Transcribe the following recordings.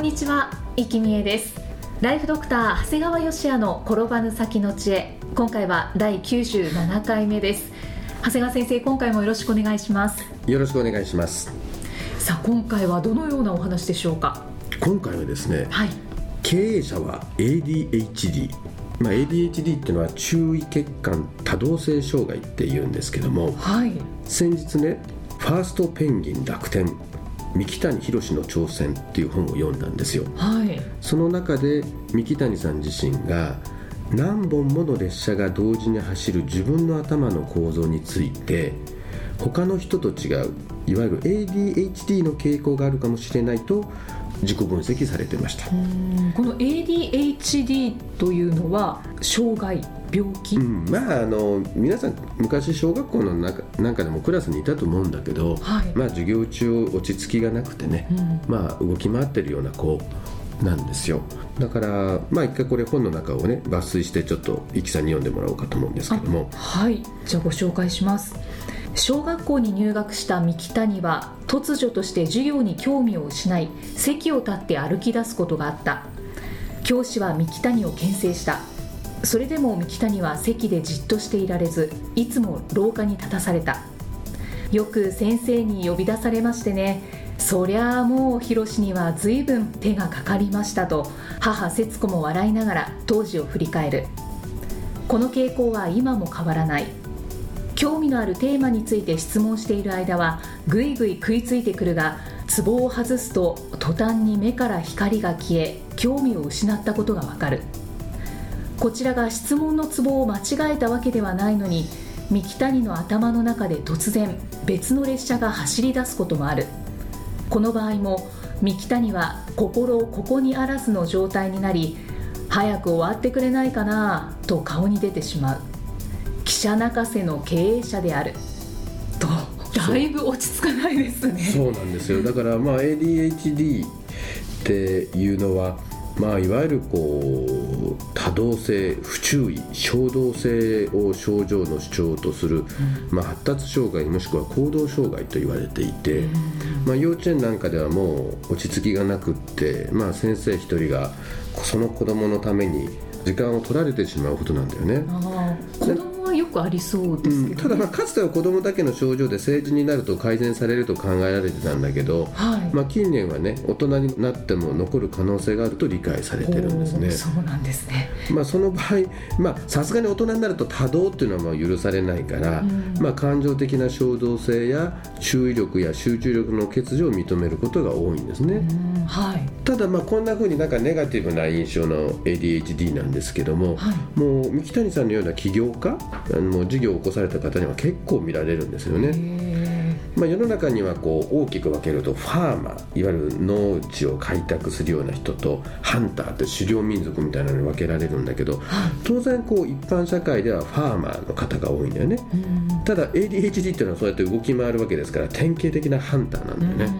んにちは、生きみえです。ライフドクター長谷川芳也の転ばぬ先の知恵。今回は第97回目です。長谷川先生今回もよろしくお願いします。よろしくお願いします。さあ今回はどのようなお話でしょうか？今回はですねはい。経営者は ADHD まあ、ADHD っていうのは注意欠陥多動性障害って言うんですけどもはい。先日ね「ファーストペンギン楽天三木谷博の挑戦」っていう本を読んだんですよ。はい。その中で三木谷さん自身が何本もの列車が同時に走る自分の頭の構造について他の人と違ういわゆる ADHD の傾向があるかもしれないと自己分析されてました、うん。この ADHD というのは障害病気、うん、まああの皆さん昔小学校の中なんかでもクラスにいたと思うんだけど、はい。まあ授業中落ち着きがなくてね、うん。まあ動き回ってるような子なんですよ。だからまあ一回これ本の中をね抜粋してちょっとイキさんに読んでもらおうかと思うんですけども。はい。じゃあご紹介します小学校に入学した三木谷は突如として授業に興味を失い席を立って歩き出すことがあった。教師は三木谷を牽制した。それでも三木谷は席でじっとしていられずいつも廊下に立たされた。よく先生に呼び出されましてねそりゃあもうヒロシには随分手がかかりましたと母節子も笑いながら当時を振り返る。この傾向は今も変わらない。興味のあるテーマについて質問している間はぐいぐい食いついてくるがツボを外すと途端に目から光が消え興味を失ったことがわかる。こちらが質問のツボを間違えたわけではないのに三木谷の頭の中で突然別の列車が走り出すこともある。この場合も三木谷は心をここにあらずの状態になり早く終わってくれないかなと顔に出てしまう。記者泣かせの経営者である。とだいぶ落ち着かないですね。そうなんですよ。だからまあ ADHD っていうのはまあいわゆるこう多動性不注意衝動性を症状の主張とする、まあ、発達障害もしくは行動障害と言われていて、まあ、幼稚園なんかではもう落ち着きがなくって、まあ、先生一人がその子供のために時間を取られてしまうことなんだよね。くありそうですけど、ね。ただまあかつては子供だけの症状で成人になると改善されると考えられてたんだけど、はい。まあ、近年はね大人になっても残る可能性があると理解されてるんですね。そうなんですね。まあ、その場合まあさすがに大人になると多動っていうのはまあ許されないから、うん。まあ、感情的な衝動性や注意力や集中力の欠如を認めることが多いんですね。うんはい。ただまあこんな風になんかネガティブな印象の ADHD なんですけども、はい。もう三木谷さんのような起業家あのもう事業を起こされた方には結構見られるんですよね。へまあ、世の中にはこう大きく分けるとファーマーいわゆる農地を開拓するような人とハンターって狩猟民族みたいなのに分けられるんだけど当然こう一般社会ではファーマーの方が多いんだよね。ただ ADHD っていうのはそうやって動き回るわけですから典型的なハンターなんだよね、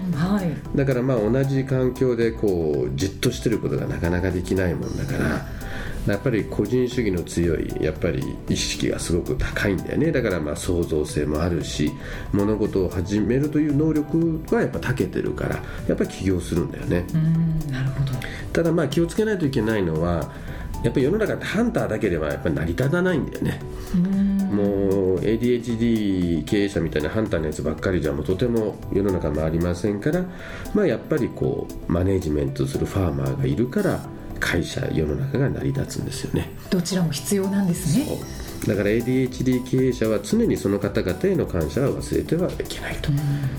だからまあ同じ環境でこうじっとしてることがなかなかできないもんだからやっぱり個人主義の強いやっぱり意識がすごく高いんだよね。だからまあ創造性もあるし物事を始めるという能力はやっぱ長けてるからやっぱり起業するんだよね。うんなるほど。ただまあ気をつけないといけないのはやっぱり世の中ってハンターだけではやっぱり成り立たないんだよね。うん。もう ADHD 経営者みたいなハンターのやつばっかりじゃもうとても世の中回りませんから、まあ、やっぱりこうマネジメントするファーマーがいるから会社世の中が成り立つんですよね。どちらも必要なんですねだから ADHD 経営者は常にその方々への感謝は忘れてはいけないと、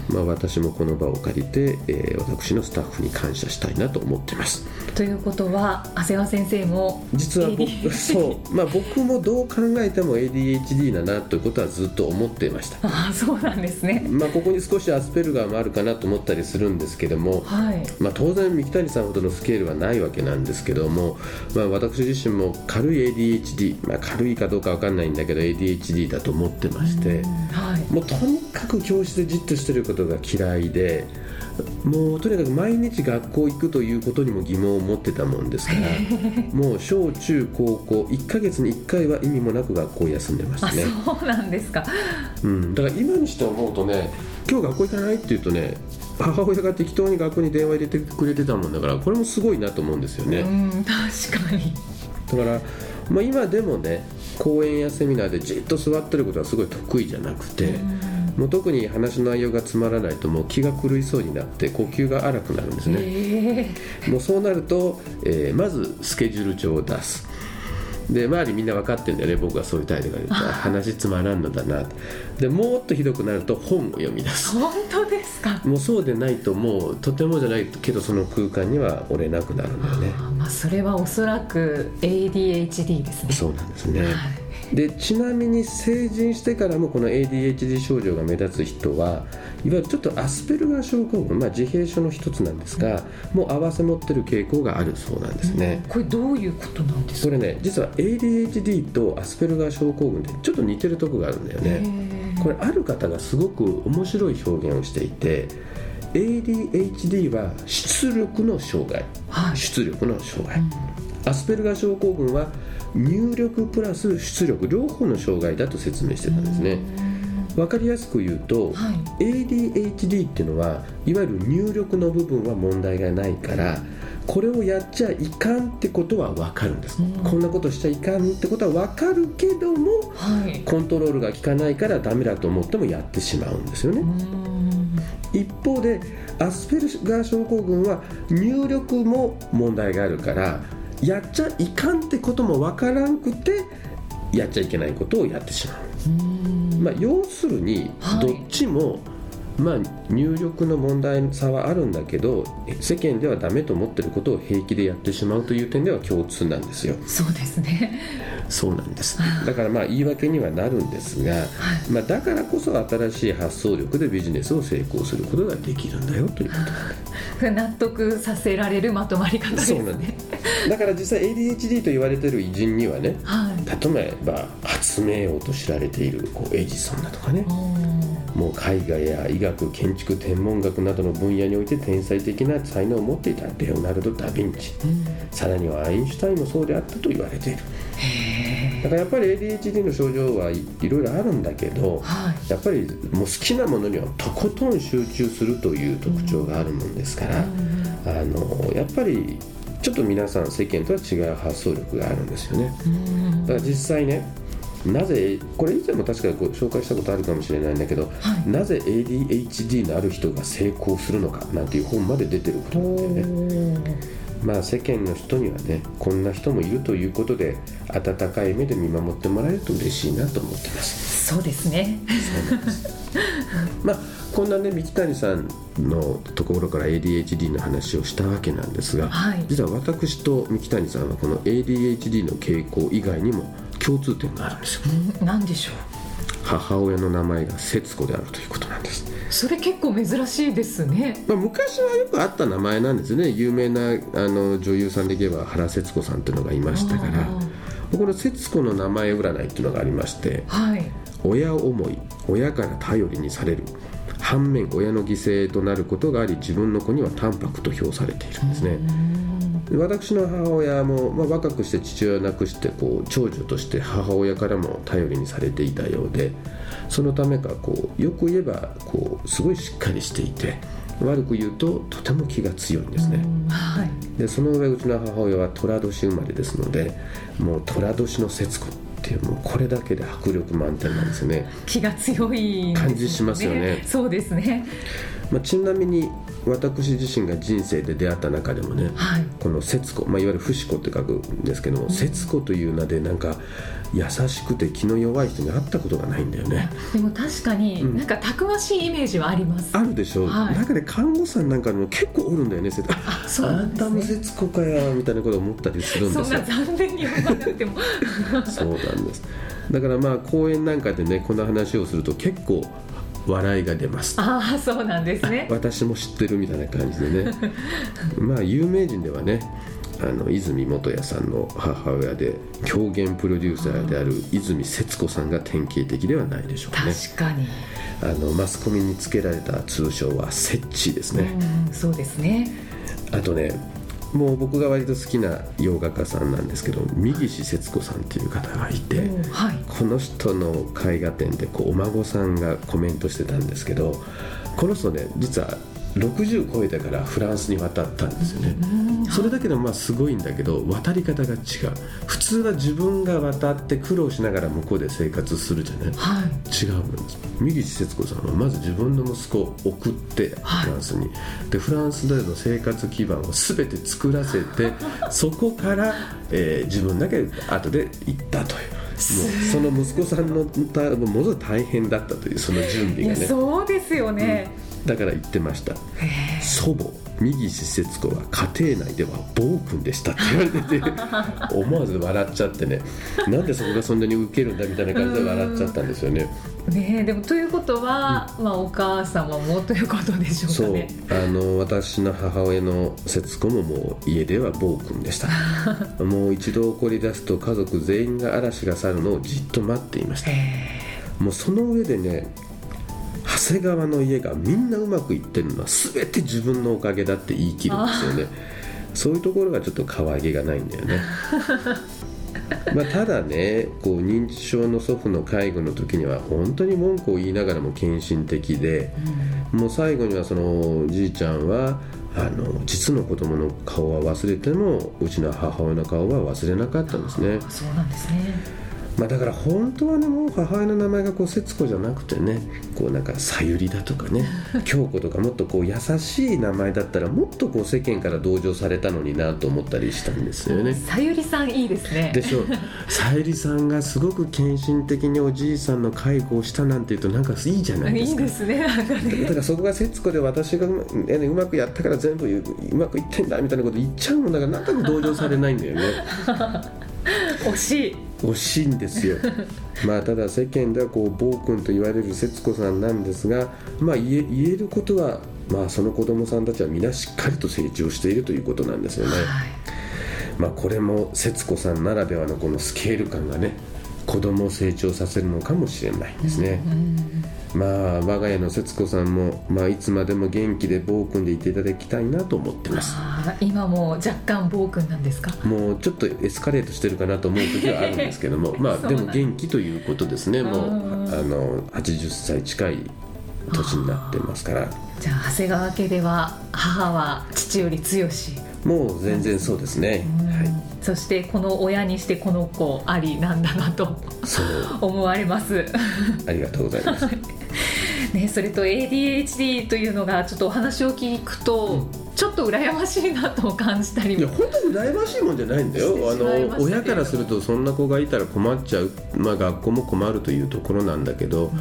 まあ、私もこの場を借りて、えー、私のスタッフに感謝したいなと思ってます。ということは長谷川先生も実は僕そう、まあ、僕もどう考えても ADHD だなということはずっと思ってました。あそうなんですね、まあ、ここに少しアスペルガーもあるかなと思ったりするんですけども、はい。まあ、当然三木谷さんほどのスケールはないわけなんですけども、まあ、私自身も軽い ADHD、まあ、軽いかどうか分かんないんだけど ADHD だと思ってまして、はい、もうとにかく教室でじっとしてることが嫌いでもうとにかく毎日学校行くということにも疑問を持ってたもんですからもう小中高校1か月に1回は意味もなく学校を休んでましたねそうなんですか、うん、だから今にして思うとね今日学校行かないって言うとね母親が適当に学校に電話入れてくれてたもんだからこれもすごいなと思うんですよね。うん確かに。だから、まあ、今でもね講演やセミナーでじっと座ってることはすごい得意じゃなくて。もう特に話の内容がつまらないともう気が狂いそうになって呼吸が荒くなるんですね、もうそうなると、えー、まずスケジュール帳を出すで周りみんな分かってんだよね僕がそういう態度が出た話つまらんのだな。でもっとひどくなると本を読み出す。本当ですか？もうそうでないともうとてもじゃないけどその空間には折れなくなるんだよね。まあそれはおそらく ADHD ですね。そうなんですね、はいでちなみに成人してからもこの ADHD 症状が目立つ人はいわゆるちょっとアスペルガー症候群、まあ、自閉症の一つなんですが、うん、もう併せ持ってる傾向があるそうなんですね、うん、これどういうことなんですか？これね実は ADHD とアスペルガー症候群ってちょっと似てるとこがあるんだよね。これある方がすごく面白い表現をしていて ADHD は出力の障害、はい、出力の障害、うん、アスペルガー症候群は入力プラス出力両方の障害だと説明してたんですね。分かりやすく言うと、はい、ADHD っていうのはいわゆる入力の部分は問題がないからこれをやっちゃいかんってことは分かるんです、うん、こんなことしちゃいかんってことは分かるけども、はい、コントロールが効かないからダメだと思ってもやってしまうんですよね。一方でアスペルガー症候群は入力も問題があるからやっちゃいかんってこともわからんくてやっちゃいけないことをやってしまう。まあ、要するにどっちも、はいまあ、入力の問題差はあるんだけど世間ではダメと思ってることを平気でやってしまうという点では共通なんですよ。そうですね。そうなんです。だからまあ言い訳にはなるんですが、はい、まあ、だからこそ新しい発想力でビジネスを成功することができるんだよということ。納得させられるまとまり方ですね。そうなんですだから実際 ADHD と言われてる偉人にはね、はい、例えば発明王と知られているこうエジソンだとかね。もう絵画や医学建築天文学などの分野において天才的な才能を持っていたレオナルド・ダ・ヴィンチ、うん、さらにはアインシュタインもそうであったと言われている。だからやっぱり ADHD の症状はいろいろあるんだけど、はい、やっぱりもう好きなものにはとことん集中するという特徴があるもんですから、うん、あのやっぱりちょっと皆さん世間とは違う発想力があるんですよね。だから実際ねなぜこれ以前も確かにご紹介したことあるかもしれないんだけど、はい、なぜ ADHD のある人が成功するのかなんていう本まで出てることなんだよね。まあ世間の人にはねこんな人もいるということで温かい目で見守ってもらえると嬉しいなと思ってます。そうですね。まあこんなね三木谷さんのところから ADHD の話をしたわけなんですが、はい、実は私と三木谷さんはこの ADHD の傾向以外にも共通点があるんですよ。何でしょう。母親の名前が節子であるということなんです。それ結構珍しいですね、まあ、昔はよくあった名前なんですね。有名なあの女優さんで言えば原節子さんっていうのがいましたからこの節子の名前占いっていうのがありまして、はい、親思い親から頼りにされる反面親の犠牲となることがあり自分の子には淡白と評されているんですね。私の母親も、まあ、若くして父親を亡くしてこう長女として母親からも頼りにされていたようでそのためかこうよく言えばこうすごいしっかりしていて悪く言うととても気が強いんですね、はい、でその上うちの母親は寅年生まれですのでもう寅年の節子ってもうこれだけで迫力満点なんですね。気が強い、ね、感じしますよね。そうですね。まあ、ちなみに私自身が人生で出会った中でもね、はい、この節子、まあ、いわゆる不死子って書くんですけども、うん、節子という名でなんか優しくて気の弱い人に会ったことがないんだよね。でも確かに、うん。なんかたくましいイメージはあります。あるでしょ、はい。中で看護師さんなんかでも結構おるんだよねせああそうあなんんですね。たも節子かやみたいなこと思ったりするんですよ。そんな残念に思わなくても。そうなんです。だからまあ講演なんかでねこの話をすると結構笑いが出ます。ああそうなんですね。私も知ってるみたいな感じでね。まあ有名人ではねあの泉元彌さんの母親で狂言プロデューサーである泉節子さんが典型的ではないでしょうね。確かに、あのマスコミにつけられた通称はセッチーですね、うんそうですね。あとねもう僕が割と好きな洋画家さんなんですけど三岸節子さんっていう方がいて、うんはい。この人の絵画展でこうお孫さんがコメントしてたんですけどこの人ね実は60超えてからフランスに渡ったんですよね、うん。それだけでもまあすごいんだけど渡り方が違う。普通は自分が渡って苦労しながら向こうで生活するじゃない？はい。違うんです。三岸節子さんはまず自分の息子を送ってはい。フランスに、でフランスでの生活基盤を全て作らせて そこから、えー自分だけ後で行ったという。もうその息子さんのたものすごい大変だったというその準備がね。そうですよね、だから言ってました。祖母三岸節子は家庭内では暴君でしたって言われてて 思わず笑っちゃってね。なんでそこがそんなにウケるんだみたいな感じで笑っちゃったんですよね。ねえでもということは、まあ、お母様もということでしょうそう。かねあの私の母親の節子ももう家では暴君でした。もう一度怒り出すと家族全員が嵐が去るのをじっと待っていました。へもうその上でね長谷川の家がみんなうまくいってるのは全て自分のおかげだって言い切るんですよね。そういうところがちょっと可愛げがないんだよね。まあただねこう認知症の祖父の介護の時には本当に文句を言いながらも献身的でえ、もう最後にはそのじいちゃん。はあの実の子供の顔は忘れてもうちの母親の顔は忘れなかったんですねあそうなんですねまあ、だから本当はねもう母親の名前がこう節子じゃなくてねこうなんかさゆりだとかね 京子とかもっとこう優しい名前だったらもっとこう世間から同情されたのになと思ったりしたんですよね。さゆりさんいいですね。でしょう。さゆりさんがすごく献身的におじいさんの介護をしたなんていうとなんかいいじゃないですか。いいですねなんかだねからそこが節子で私がうま,、ね、うまくやったから全部うまくいってんだみたいなこと言っちゃうもんだからなんとなく同情されないんだよね。惜しい惜しいんですよ。まあただ世間ではこう暴君と言われる節子さんなんですがまあ言えることはまあその子供さんたちは皆しっかりと成長しているということなんですよね、はい。まあこれも節子さんならではのこのスケール感がね子供を成長させるのかもしれないですね、まあ我が家の節子さんも、まあ、いつまでも元気で暴君でいていただきたいなと思ってます。今も若干暴君なんですか？もうちょっとエスカレートしてるかなと思う時はあるんですけども まあでも元気ということですね。もううんあの80歳近い年になってますから。じゃあ長谷川家では母は父より強し、もう全然そうですね。はいそしてこの親にしてこの子ありなんだなと思われます。ありがとうございます。ね、それと ADHD というのがちょっとお話を聞くと、ちょっと羨ましいなと感じたりいやも本当に羨ましいもんじゃないんだよ。あしてしまいましたけれどの親からするとそんな子がいたら困っちゃう、まあ、学校も困るというところなんだけど、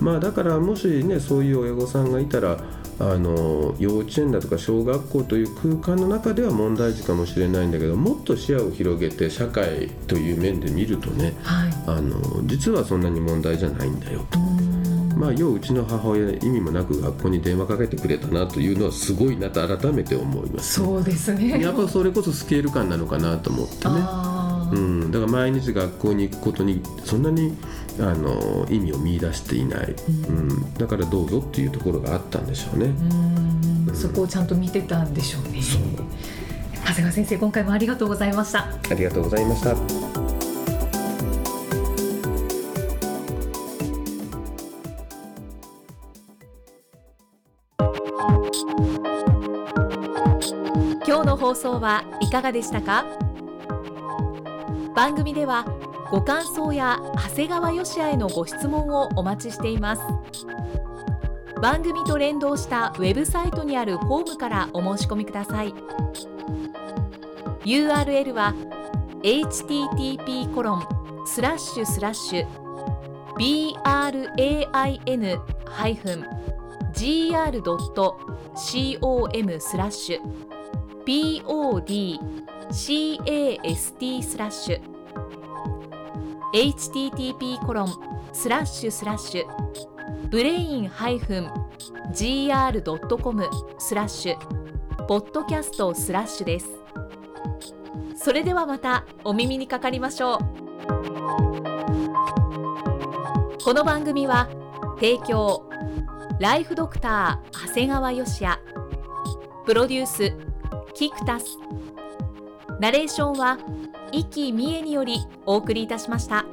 まあだからもしねそういう親御さんがいたらあの幼稚園だとか小学校という空間の中では問題児かもしれないんだけどもっと視野を広げて社会という面で見るとねはい。あの実はそんなに問題じゃないんだよと。うん。まあ、よううちの母親意味もなく学校に電話かけてくれたなというのはすごいなと改めて思います、そうですね。やっぱそれこそスケール感なのかなと思ってね、うん、だから毎日学校に行くことにそんなにあの意味を見出していない、うん。だからどうぞっていうところがあったんでしょうね。うん。そこをちゃんと見てたんでしょうね。そう。長谷川先生今回もありがとうございました。ありがとうございました。今日の放送はいかがでしたか？番組ではご感想や長谷川よしあへのご質問をお待ちしています。番組と連動したウェブサイトにあるホームからお申し込みください。URL は http コロンスラッシュスラッシュ brain-gr.com スラッシュ podcast スラッシュ http コロンスラッシュスラッシュブレイン -gr.com スラッシュポッドキャストスラッシュです。それではまたお耳にかかりましょう。この番組は提供ライフドクター長谷川芳也。プロデュースキクタス。ナレーションは生きみえによりお送りいたしました。